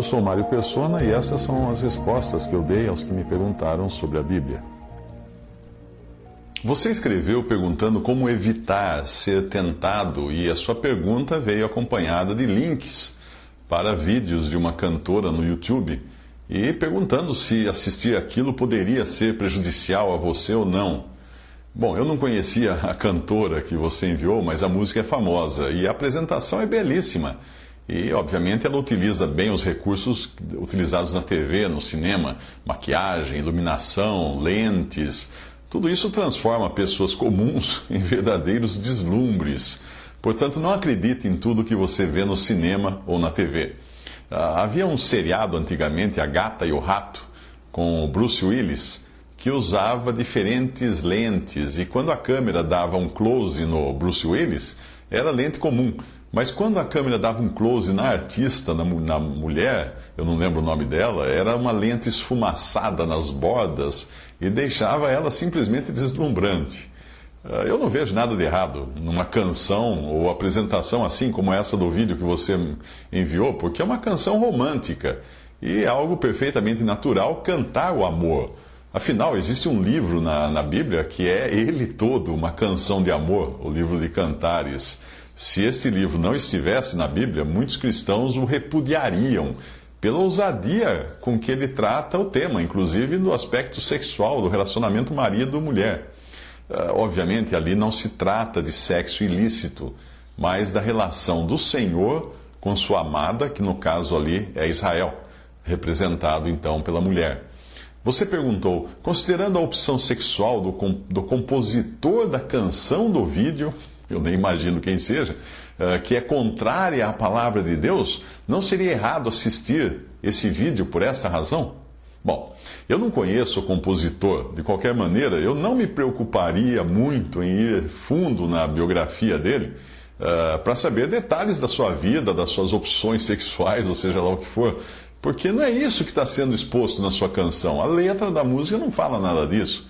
Eu sou Mário Persona e essas são as respostas que eu dei aos que me perguntaram sobre a Bíblia. Você escreveu perguntando como evitar ser tentado e a sua pergunta veio acompanhada de links para vídeos de uma cantora no YouTube e perguntando se assistir aquilo poderia ser prejudicial a você ou não. Bom, eu não conhecia a cantora que você enviou, mas a música é famosa e a apresentação é belíssima. E, obviamente, ela utiliza bem os recursos utilizados na TV, no cinema: maquiagem, iluminação, lentes. Tudo isso transforma pessoas comuns em verdadeiros deslumbres. Portanto, não acredite em tudo que você vê no cinema ou na TV. Ah, havia um seriado antigamente, A Gata e o Rato, com o Bruce Willis, que usava diferentes lentes e quando a câmera dava um close no Bruce Willis, era lente comum. Mas quando a câmera dava um close na artista, na, na mulher, eu não lembro o nome dela, era uma lente esfumaçada nas bordas e deixava ela simplesmente deslumbrante. Ah, eu não vejo nada de errado numa canção ou apresentação assim como essa do vídeo que você enviou, porque é uma canção romântica e é algo perfeitamente natural cantar o amor. Afinal, existe um livro na, na Bíblia que é ele todo uma canção de amor, o livro de Cantares. Se este livro não estivesse na Bíblia, muitos cristãos o repudiariam pela ousadia com que ele trata o tema, inclusive do aspecto sexual do relacionamento marido-mulher. Uh, obviamente, ali não se trata de sexo ilícito, mas da relação do Senhor com sua amada, que no caso ali é Israel, representado então pela mulher. Você perguntou, considerando a opção sexual do, do compositor da canção do vídeo, eu nem imagino quem seja, uh, que é contrária à palavra de Deus, não seria errado assistir esse vídeo por essa razão? Bom, eu não conheço o compositor, de qualquer maneira, eu não me preocuparia muito em ir fundo na biografia dele uh, para saber detalhes da sua vida, das suas opções sexuais, ou seja lá o que for, porque não é isso que está sendo exposto na sua canção. A letra da música não fala nada disso.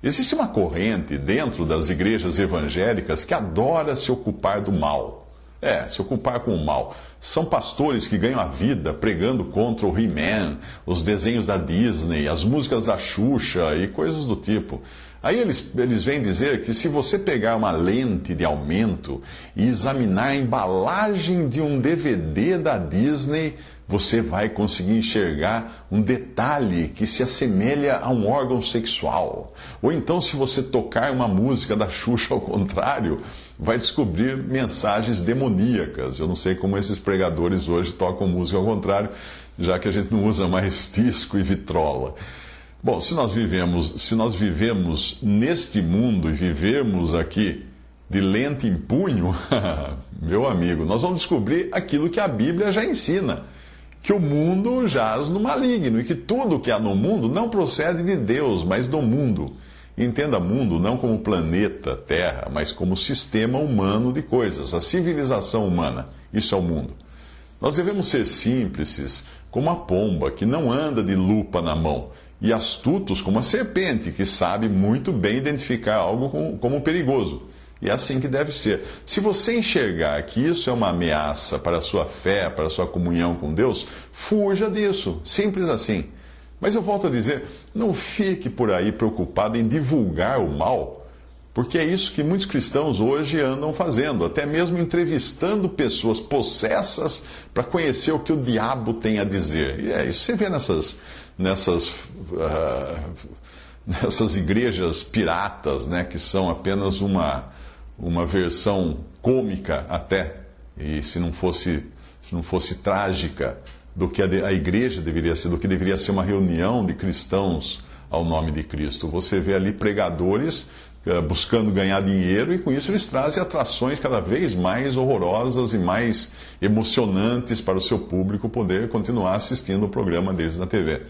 Existe uma corrente dentro das igrejas evangélicas que adora se ocupar do mal. É, se ocupar com o mal. São pastores que ganham a vida pregando contra o He-Man, os desenhos da Disney, as músicas da Xuxa e coisas do tipo. Aí eles, eles vêm dizer que se você pegar uma lente de aumento e examinar a embalagem de um DVD da Disney, você vai conseguir enxergar um detalhe que se assemelha a um órgão sexual. Ou então, se você tocar uma música da Xuxa ao contrário, vai descobrir mensagens demoníacas. Eu não sei como esses pregadores hoje tocam música ao contrário, já que a gente não usa mais disco e vitrola. Bom, se nós vivemos, se nós vivemos neste mundo e vivemos aqui de lente em punho, meu amigo, nós vamos descobrir aquilo que a Bíblia já ensina que o mundo jaz no maligno e que tudo que há no mundo não procede de Deus, mas do mundo. Entenda mundo não como planeta, Terra, mas como sistema humano de coisas, a civilização humana. Isso é o mundo. Nós devemos ser simples, como a pomba, que não anda de lupa na mão, e astutos como a serpente, que sabe muito bem identificar algo como perigoso. E é assim que deve ser. Se você enxergar que isso é uma ameaça para a sua fé, para a sua comunhão com Deus, fuja disso. Simples assim. Mas eu volto a dizer, não fique por aí preocupado em divulgar o mal, porque é isso que muitos cristãos hoje andam fazendo, até mesmo entrevistando pessoas possessas para conhecer o que o diabo tem a dizer. E é isso. Você vê nessas, nessas uh, nessas igrejas piratas, né, que são apenas uma uma versão cômica até, e se não fosse, se não fosse trágica, do que a, igreja deveria ser, do que deveria ser uma reunião de cristãos ao nome de Cristo. Você vê ali pregadores buscando ganhar dinheiro, e com isso eles trazem atrações cada vez mais horrorosas e mais emocionantes para o seu público poder continuar assistindo o programa deles na TV.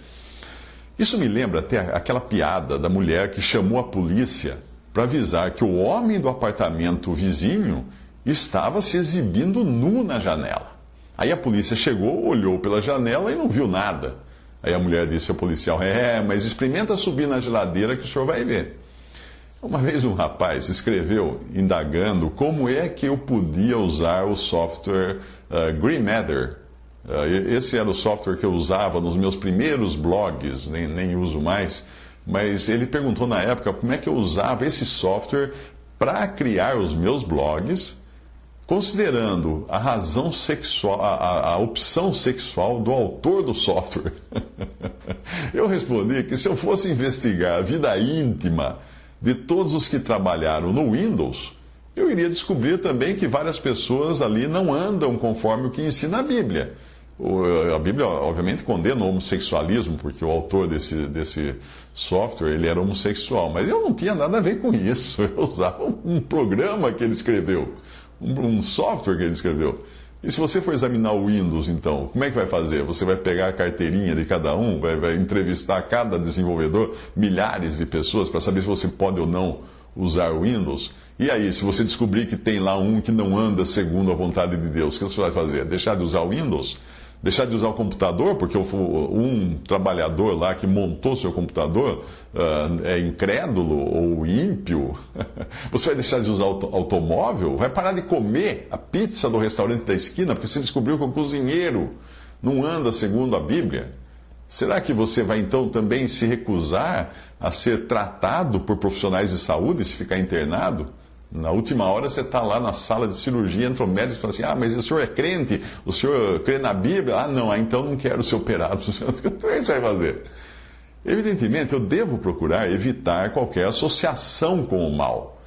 Isso me lembra até aquela piada da mulher que chamou a polícia para avisar que o homem do apartamento vizinho estava se exibindo nu na janela. Aí a polícia chegou, olhou pela janela e não viu nada. Aí a mulher disse ao policial: É, mas experimenta subir na geladeira que o senhor vai ver. Uma vez um rapaz escreveu indagando como é que eu podia usar o software uh, Green Matter. Uh, esse era o software que eu usava nos meus primeiros blogs, nem, nem uso mais, mas ele perguntou na época como é que eu usava esse software para criar os meus blogs considerando a razão sexual, a, a, opção sexual do autor do software. eu respondi que se eu fosse investigar a vida íntima de todos os que trabalharam no Windows, eu iria descobrir também que várias pessoas ali não andam conforme o que ensina a Bíblia. A Bíblia, obviamente, condena o homossexualismo, porque o autor desse, desse software ele era homossexual, mas eu não tinha nada a ver com isso. Eu usava um programa que ele escreveu um, software que ele escreveu. E se você for examinar o Windows, então, como é que vai fazer? Você vai pegar a carteirinha de cada um, vai, vai entrevistar cada desenvolvedor, milhares de pessoas, para saber se você pode ou não usar o Windows. E aí, se você descobrir que tem lá um que não anda segundo a vontade de Deus, o que você vai fazer? Deixar de usar o Windows? Deixar de usar o computador, porque um trabalhador lá que montou seu computador uh, é incrédulo ou ímpio, você vai deixar de usar o automóvel, vai parar de comer a pizza do restaurante da esquina, porque você descobriu que o cozinheiro não anda segundo a Bíblia. Será que você vai então também se recusar a ser tratado por profissionais de saúde se ficar internado? Na última hora você está lá na sala de cirurgia, entra o médico e fala assim: Ah, mas o senhor é crente? O senhor crê na Bíblia? Ah, não, ah, então não quero ser operado. O que você vai fazer? Evidentemente, eu devo procurar evitar qualquer associação com o mal.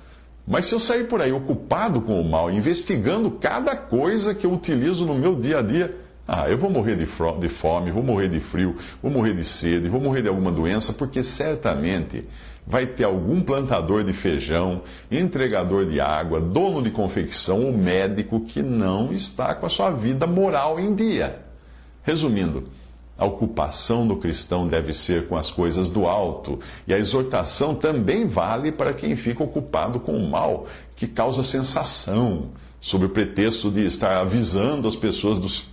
Mas se eu sair por aí ocupado com o mal, investigando cada coisa que eu utilizo no meu dia a dia, ah, eu vou morrer de fome, vou morrer de frio, vou morrer de sede, vou morrer de alguma doença, porque certamente vai ter algum plantador de feijão, entregador de água, dono de confecção ou médico que não está com a sua vida moral em dia. Resumindo, a ocupação do cristão deve ser com as coisas do alto, e a exortação também vale para quem fica ocupado com o mal, que causa sensação, sob o pretexto de estar avisando as pessoas dos,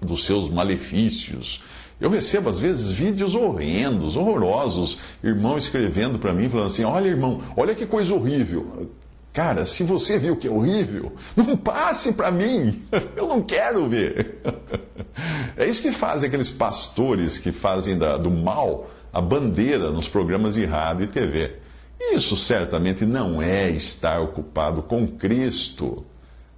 dos seus malefícios eu recebo, às vezes, vídeos horrendos, horrorosos, irmão escrevendo para mim, falando assim: Olha, irmão, olha que coisa horrível. Cara, se você viu que é horrível, não passe para mim. Eu não quero ver. É isso que fazem aqueles pastores que fazem da, do mal a bandeira nos programas de rádio e TV. Isso certamente não é estar ocupado com Cristo.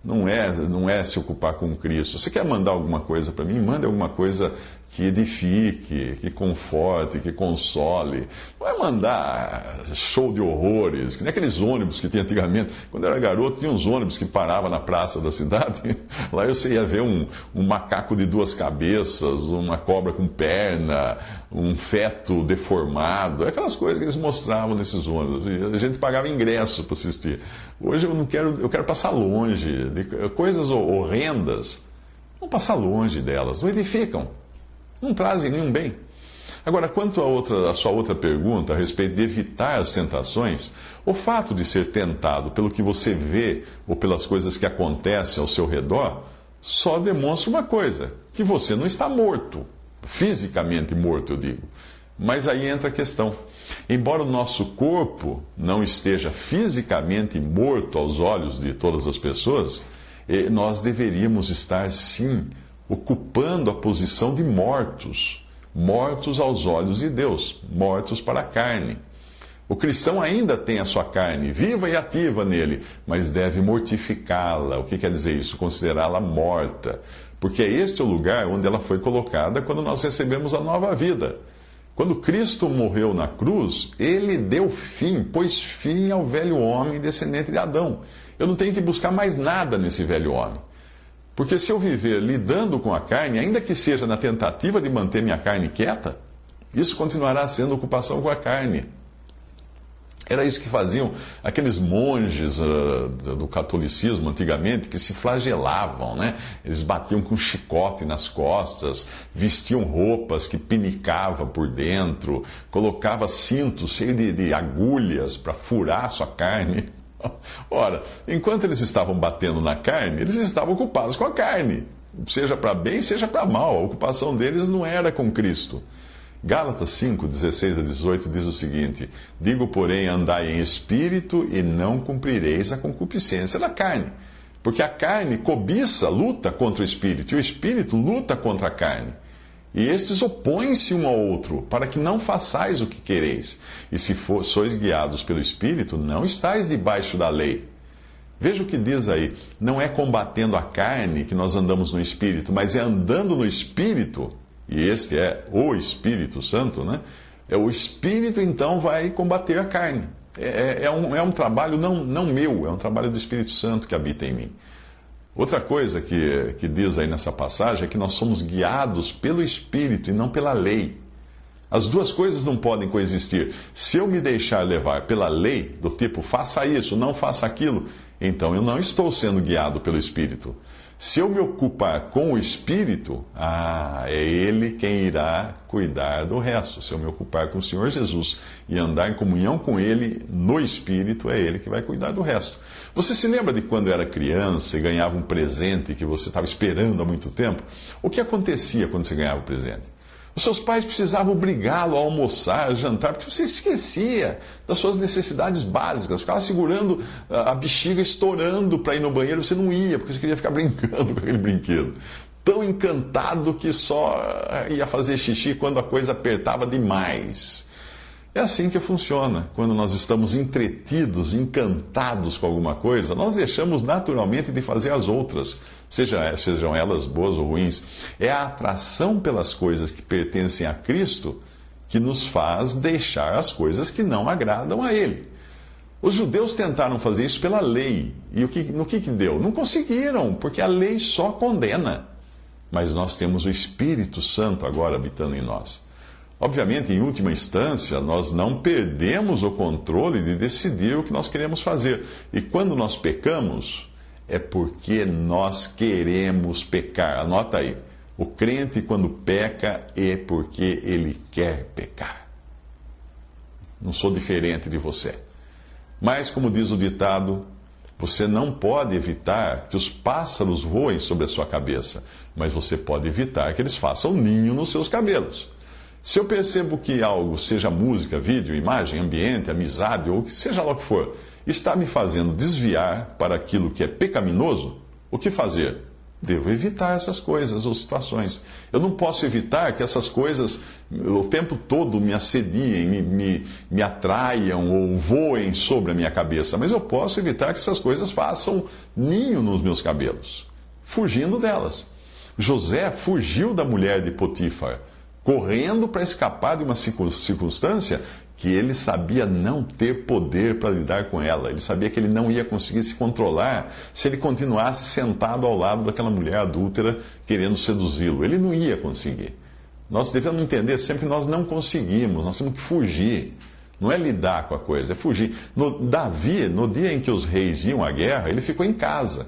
Não é, não é se ocupar com Cristo. Você quer mandar alguma coisa para mim? Manda alguma coisa que edifique, que conforte, que console. Não é mandar show de horrores, que nem aqueles ônibus que tinha antigamente. Quando eu era garoto, tinha uns ônibus que paravam na praça da cidade. Lá você ia ver um, um macaco de duas cabeças, uma cobra com perna, um feto deformado, aquelas coisas que eles mostravam nesses ônibus. E a gente pagava ingresso para assistir. Hoje eu não quero, eu quero passar longe de coisas horrendas. Vamos passar longe delas, não edificam não trazem nenhum bem. Agora, quanto à, outra, à sua outra pergunta a respeito de evitar as tentações, o fato de ser tentado pelo que você vê ou pelas coisas que acontecem ao seu redor só demonstra uma coisa: que você não está morto, fisicamente morto, eu digo. Mas aí entra a questão. Embora o nosso corpo não esteja fisicamente morto aos olhos de todas as pessoas, eh, nós deveríamos estar sim ocupando a posição de mortos, mortos aos olhos de Deus, mortos para a carne. O cristão ainda tem a sua carne viva e ativa nele, mas deve mortificá-la. O que quer dizer isso? Considerá-la morta. Porque é este o lugar onde ela foi colocada quando nós recebemos a nova vida. Quando Cristo morreu na cruz, ele deu fim, pôs fim ao velho homem descendente de Adão. Eu não tenho que buscar mais nada nesse velho homem. Porque se eu viver lidando com a carne, ainda que seja na tentativa de manter minha carne quieta, isso continuará sendo ocupação com a carne. Era isso que faziam aqueles monges uh, do catolicismo antigamente, que se flagelavam, né? Eles batiam com chicote nas costas, vestiam roupas que pinicavam por dentro, colocavam cintos cheios de, de agulhas para furar sua carne. Ora, enquanto eles estavam batendo na carne, eles estavam ocupados com a carne, seja para bem, seja para mal. A ocupação deles não era com Cristo. Gálatas 5, 16 a 18 diz o seguinte: Digo, porém, andai em espírito e não cumprireis a concupiscência da carne. Porque a carne cobiça, luta contra o espírito, e o espírito luta contra a carne. E estes opõem-se um ao outro, para que não façais o que quereis. E se for, sois guiados pelo espírito, não estáis debaixo da lei. Veja o que diz aí: não é combatendo a carne que nós andamos no espírito, mas é andando no espírito e este é o Espírito Santo, né? É o Espírito então vai combater a carne. É, é, é, um, é um trabalho não, não meu, é um trabalho do Espírito Santo que habita em mim. Outra coisa que, que diz aí nessa passagem é que nós somos guiados pelo Espírito e não pela lei. As duas coisas não podem coexistir. Se eu me deixar levar pela lei, do tipo faça isso, não faça aquilo, então eu não estou sendo guiado pelo Espírito. Se eu me ocupar com o Espírito, ah, é Ele quem irá cuidar do resto. Se eu me ocupar com o Senhor Jesus e andar em comunhão com Ele no Espírito, é Ele que vai cuidar do resto. Você se lembra de quando era criança e ganhava um presente que você estava esperando há muito tempo? O que acontecia quando você ganhava o presente? Os seus pais precisavam obrigá-lo a almoçar, a jantar, porque você esquecia das suas necessidades básicas. Ficava segurando a bexiga, estourando para ir no banheiro, você não ia, porque você queria ficar brincando com aquele brinquedo. Tão encantado que só ia fazer xixi quando a coisa apertava demais. É assim que funciona. Quando nós estamos entretidos, encantados com alguma coisa, nós deixamos naturalmente de fazer as outras, seja, sejam elas boas ou ruins. É a atração pelas coisas que pertencem a Cristo que nos faz deixar as coisas que não agradam a Ele. Os judeus tentaram fazer isso pela lei. E o que, no que, que deu? Não conseguiram, porque a lei só condena. Mas nós temos o Espírito Santo agora habitando em nós. Obviamente, em última instância, nós não perdemos o controle de decidir o que nós queremos fazer. E quando nós pecamos, é porque nós queremos pecar. Anota aí. O crente, quando peca, é porque ele quer pecar. Não sou diferente de você. Mas, como diz o ditado, você não pode evitar que os pássaros voem sobre a sua cabeça, mas você pode evitar que eles façam ninho nos seus cabelos. Se eu percebo que algo, seja música, vídeo, imagem, ambiente, amizade ou seja lá o que for, está me fazendo desviar para aquilo que é pecaminoso, o que fazer? Devo evitar essas coisas ou situações. Eu não posso evitar que essas coisas o tempo todo me assediem, me, me, me atraiam ou voem sobre a minha cabeça, mas eu posso evitar que essas coisas façam ninho nos meus cabelos, fugindo delas. José fugiu da mulher de Potifar correndo para escapar de uma circunstância que ele sabia não ter poder para lidar com ela. Ele sabia que ele não ia conseguir se controlar se ele continuasse sentado ao lado daquela mulher adúltera querendo seduzi-lo. Ele não ia conseguir. Nós devemos entender sempre que nós não conseguimos, nós temos que fugir. Não é lidar com a coisa, é fugir. No, Davi, no dia em que os reis iam à guerra, ele ficou em casa.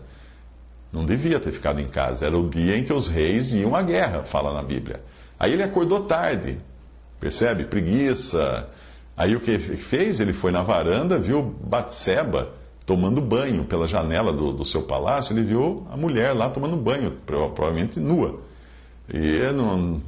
Não devia ter ficado em casa. Era o dia em que os reis iam à guerra, fala na Bíblia. Aí ele acordou tarde, percebe? Preguiça. Aí o que ele fez? Ele foi na varanda, viu Batseba tomando banho pela janela do, do seu palácio. Ele viu a mulher lá tomando banho, provavelmente nua. E não,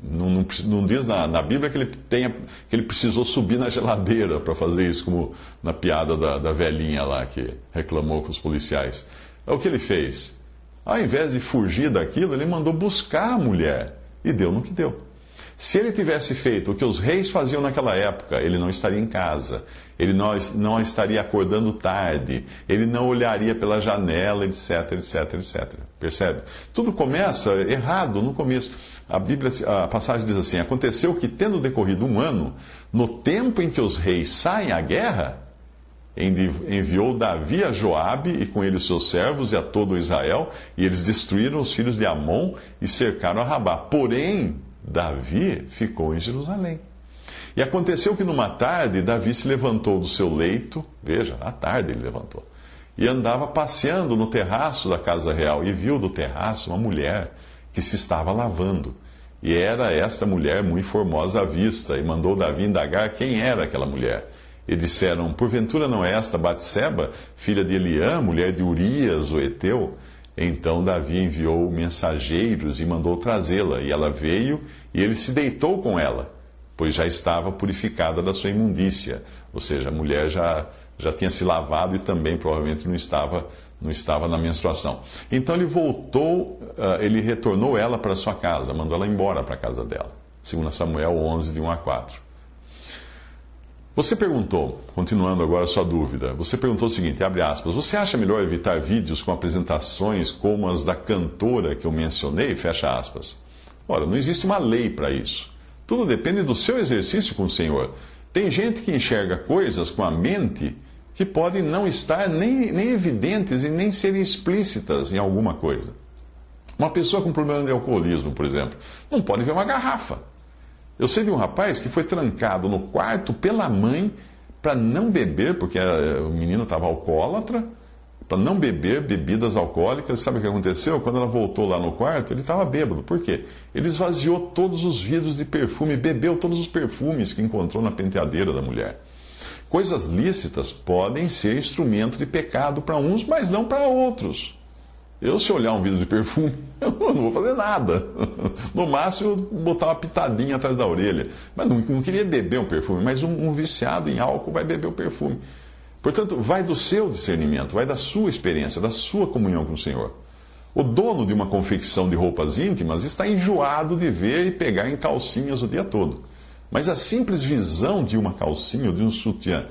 não, não, não diz na, na, Bíblia que ele, tenha, que ele precisou subir na geladeira para fazer isso, como na piada da, da velhinha lá que reclamou com os policiais. O que ele fez. Ao invés de fugir daquilo, ele mandou buscar a mulher. E deu no que deu. Se ele tivesse feito o que os reis faziam naquela época, ele não estaria em casa, ele não, não estaria acordando tarde, ele não olharia pela janela, etc, etc, etc. Percebe? Tudo começa errado no começo. A Bíblia, a passagem diz assim: Aconteceu que, tendo decorrido um ano, no tempo em que os reis saem à guerra, enviou Davi a Joabe e com ele os seus servos e a todo Israel, e eles destruíram os filhos de Amon e cercaram a Rabá. Porém, Davi ficou em Jerusalém. E aconteceu que numa tarde, Davi se levantou do seu leito, veja, à tarde ele levantou, e andava passeando no terraço da casa real, e viu do terraço uma mulher que se estava lavando. E era esta mulher muito formosa à vista, e mandou Davi indagar quem era aquela mulher. E disseram: Porventura não é esta Batseba, filha de Eliã, mulher de Urias, o Eteu? Então Davi enviou mensageiros e mandou trazê-la, e ela veio, e ele se deitou com ela, pois já estava purificada da sua imundícia. Ou seja, a mulher já, já tinha se lavado e também provavelmente não estava, não estava na menstruação. Então ele voltou, uh, ele retornou ela para sua casa, mandou ela embora para a casa dela. Segundo Samuel 11, de 1 a 4. Você perguntou, continuando agora a sua dúvida, você perguntou o seguinte, abre aspas, você acha melhor evitar vídeos com apresentações como as da cantora que eu mencionei, fecha aspas? Ora, não existe uma lei para isso. Tudo depende do seu exercício com o Senhor. Tem gente que enxerga coisas com a mente que podem não estar nem, nem evidentes e nem serem explícitas em alguma coisa. Uma pessoa com problema de alcoolismo, por exemplo, não pode ver uma garrafa. Eu sei de um rapaz que foi trancado no quarto pela mãe para não beber, porque o menino estava alcoólatra, para não beber bebidas alcoólicas. Sabe o que aconteceu? Quando ela voltou lá no quarto, ele estava bêbado. Por quê? Ele esvaziou todos os vidros de perfume, bebeu todos os perfumes que encontrou na penteadeira da mulher. Coisas lícitas podem ser instrumento de pecado para uns, mas não para outros. Eu, se olhar um vidro de perfume, eu não vou fazer nada. No máximo, botar uma pitadinha atrás da orelha. Mas não, não queria beber um perfume, mas um, um, viciado em álcool vai beber o perfume. Portanto, vai do seu discernimento, vai da sua experiência, da sua comunhão com o Senhor. O dono de uma confecção de roupas íntimas está enjoado de ver e pegar em calcinhas o dia todo. Mas a simples visão de uma calcinha ou de um sutiã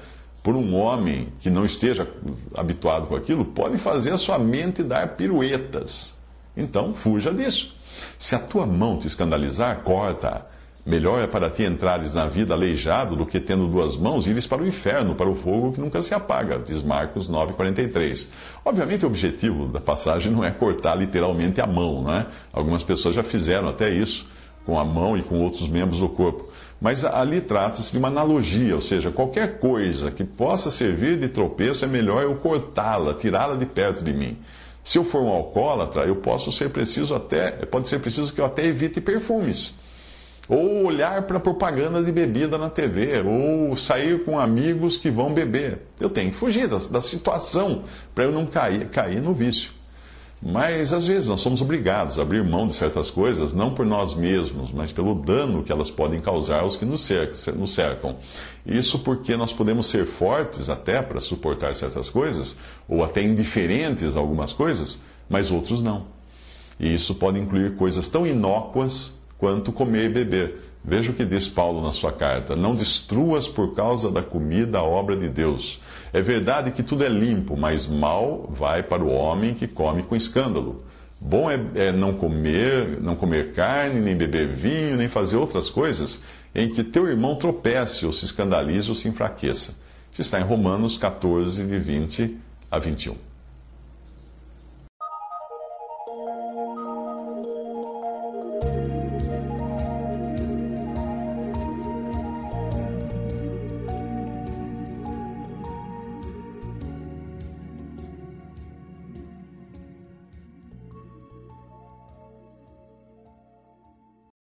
por um homem que não esteja habituado com aquilo, pode fazer a sua mente dar piruetas. Então, fuja disso. Se a tua mão te escandalizar, corta. Melhor é para ti entrares na vida aleijado do que tendo duas mãos ires para o inferno, para o fogo que nunca se apaga, diz Marcos 9,43. Obviamente o objetivo da passagem não é cortar literalmente a mão, né? Algumas pessoas já fizeram até isso com a mão e com outros membros do corpo. Mas ali trata-se de uma analogia, ou seja, qualquer coisa que possa servir de tropeço é melhor eu cortá-la, tirá-la de perto de mim. Se eu for um alcoólatra, eu posso ser preciso até, pode ser preciso que eu até evite perfumes. Ou olhar para propaganda de bebida na TV, ou sair com amigos que vão beber. Eu tenho que fugir da, da situação para eu não cair, cair no vício. Mas às vezes nós somos obrigados a abrir mão de certas coisas, não por nós mesmos, mas pelo dano que elas podem causar aos que nos cercam. Isso porque nós podemos ser fortes até para suportar certas coisas, ou até indiferentes a algumas coisas, mas outros não. E isso pode incluir coisas tão inócuas quanto comer e beber. Veja o que diz Paulo na sua carta: Não destruas por causa da comida a obra de Deus. É verdade que tudo é limpo, mas mal vai para o homem que come com escândalo. Bom é, é, não comer, não comer carne, nem beber vinho, nem fazer outras coisas em que teu irmão tropece ou se escandalize ou se enfraqueça. Isso está em Romanos 14, de 20 a 21.